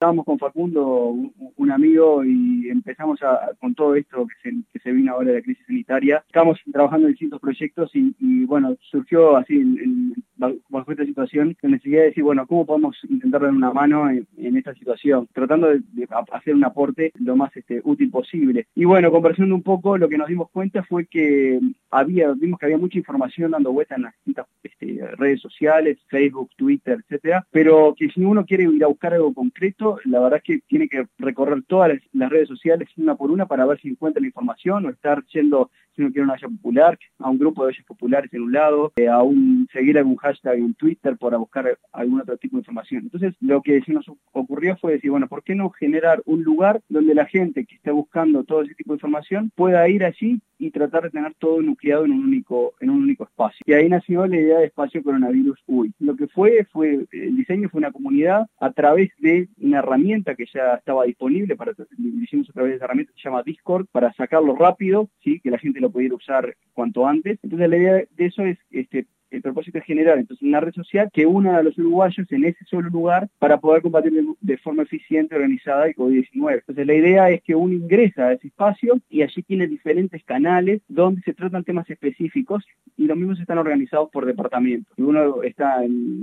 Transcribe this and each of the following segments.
Estábamos con Facundo, un, amigo, y empezamos a, con todo esto que se, vino ahora de la crisis sanitaria. Estamos trabajando en distintos proyectos y, bueno, surgió así en, bajo esta situación la necesidad de decir, bueno, ¿cómo podemos intentar dar una mano en, esta situación? Tratando de, hacer un aporte lo más este, útil posible. Y bueno, conversando un poco, lo que nos dimos cuenta fue que había, vimos que había mucha información dando vuelta en las distintas este, redes sociales, Facebook, Twitter, etcétera, pero que si uno quiere ir a buscar algo concreto, la verdad es que tiene que recorrer todas las, redes sociales una por una para ver si encuentra la información o estar yendo, si uno quiere una olla popular, a un grupo de ollas populares en un lado, eh, a un seguir algún hashtag en Twitter para buscar algún otro tipo de información. Entonces, lo que se nos ocurrió fue decir, bueno, ¿por qué no generar un lugar donde la gente que esté buscando todo ese tipo de información pueda ir allí y tratar de tener todo nucleado en un único, en un único espacio? Y ahí nació la idea de espacio coronavirus UI. Lo que fue, fue, el diseño fue una comunidad a través de una herramienta que ya estaba disponible, para, lo a través de esa herramienta se llama Discord, para sacarlo rápido, sí, que la gente lo pudiera usar cuanto antes. Entonces la idea de eso es este, el propósito es generar entonces una red social que una a los uruguayos en ese solo lugar para poder combatir de, forma eficiente, organizada el COVID-19. Entonces la idea es que uno ingresa a ese espacio y allí tiene diferentes canales donde se tratan temas específicos y los mismos están organizados por departamento. Si uno está en,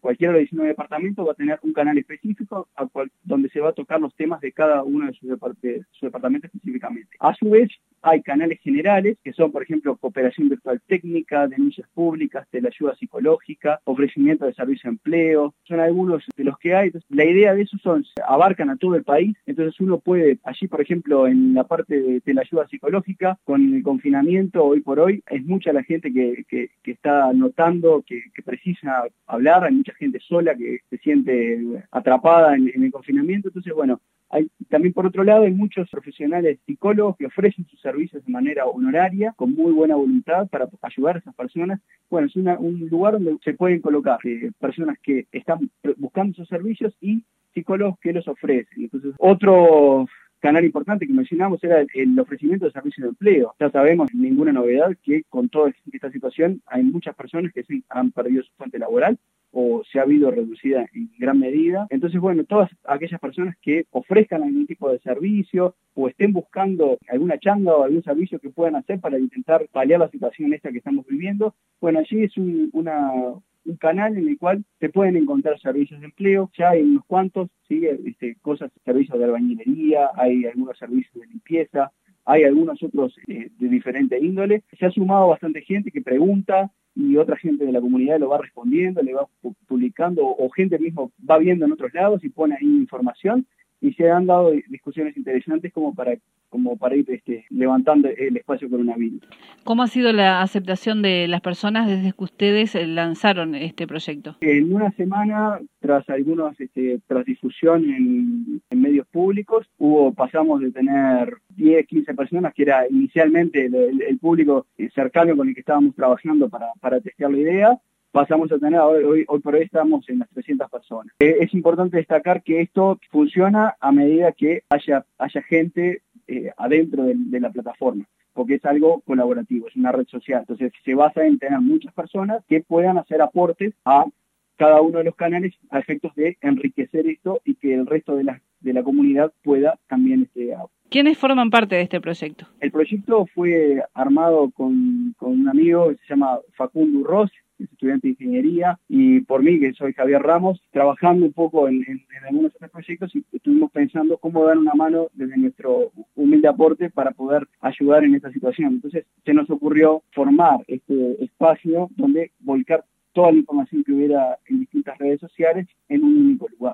cualquiera de los 19 departamentos va a tener un canal específico donde se va a tocar los temas de cada uno de sus, departamentos específicamente. A su vez, hay canales generales que son, por ejemplo, cooperación virtual técnica, denuncias públicas, de la ayuda psicológica, ofrecimiento de servicio de empleo, son algunos de los que hay. la idea de eso son, abarcan a todo el país, entonces uno puede, allí por ejemplo, en la parte de, la ayuda psicológica, con el confinamiento hoy por hoy, es mucha la gente que, está notando que, precisa hablar, hay mucha gente sola que se siente atrapada en el confinamiento, entonces bueno, también por otro lado hay muchos profesionales psicólogos que ofrecen sus servicios de manera honoraria, con muy buena voluntad para ayudar a esas personas. Bueno, es un lugar donde se pueden colocar eh, personas que están buscando esos servicios y psicólogos que los ofrecen. Entonces, otro canal importante que mencionamos era el, ofrecimiento de servicios de empleo. Ya sabemos, ninguna novedad, que con toda esta situación hay muchas personas que han perdido su fuente laboral o se ha habido reducida en gran medida. Entonces, bueno, todas aquellas personas que ofrezcan algún tipo de servicio o estén buscando alguna changa o algún servicio que puedan hacer para intentar paliar la situación esta que estamos viviendo, bueno, allí es un, canal en el cual se pueden encontrar servicios de empleo, ya hay unos cuantos, ¿sí? este, cosas, servicios de albañilería, hay algunos servicios de limpieza, hay algunos otros eh, de diferente índole. Se ha sumado bastante gente que pregunta, y otra gente de la comunidad lo va respondiendo, le va publicando, o gente mismo va viendo en otros lados y pone ahí información, y se han dado discusiones interesantes como para como para ir este, levantando el espacio coronavirus. ¿Cómo ha sido la aceptación de las personas desde que ustedes eh, lanzaron este proyecto? En una semana, tras algunos, este, tras difusión en, medios públicos, hubo pasamos de tener 10, 15 personas, que era inicialmente el, público cercano con el que estábamos trabajando para, para testear la idea, pasamos a tener, hoy, hoy por hoy estamos en las 300 personas. Eh, es importante destacar que esto funciona a medida que haya, haya gente eh, adentro de, la plataforma porque es algo colaborativo, es una red social. Entonces se basa en tener muchas personas que puedan hacer aportes a cada uno de los canales a efectos de enriquecer esto y que el resto de la, de la comunidad pueda también este, ¿Quiénes forman parte de este proyecto? El proyecto fue armado con, con un amigo que se llama Facundo Ross, estudiante de ingeniería, y por mí, que soy Javier Ramos, trabajando un poco en, algunos de estos proyectos y estuvimos pensando cómo dar una mano desde nuestro humilde aporte para poder ayudar en esta situación. Entonces se nos ocurrió formar este espacio donde volcar toda la información que hubiera en distintas redes sociales en un único lugar.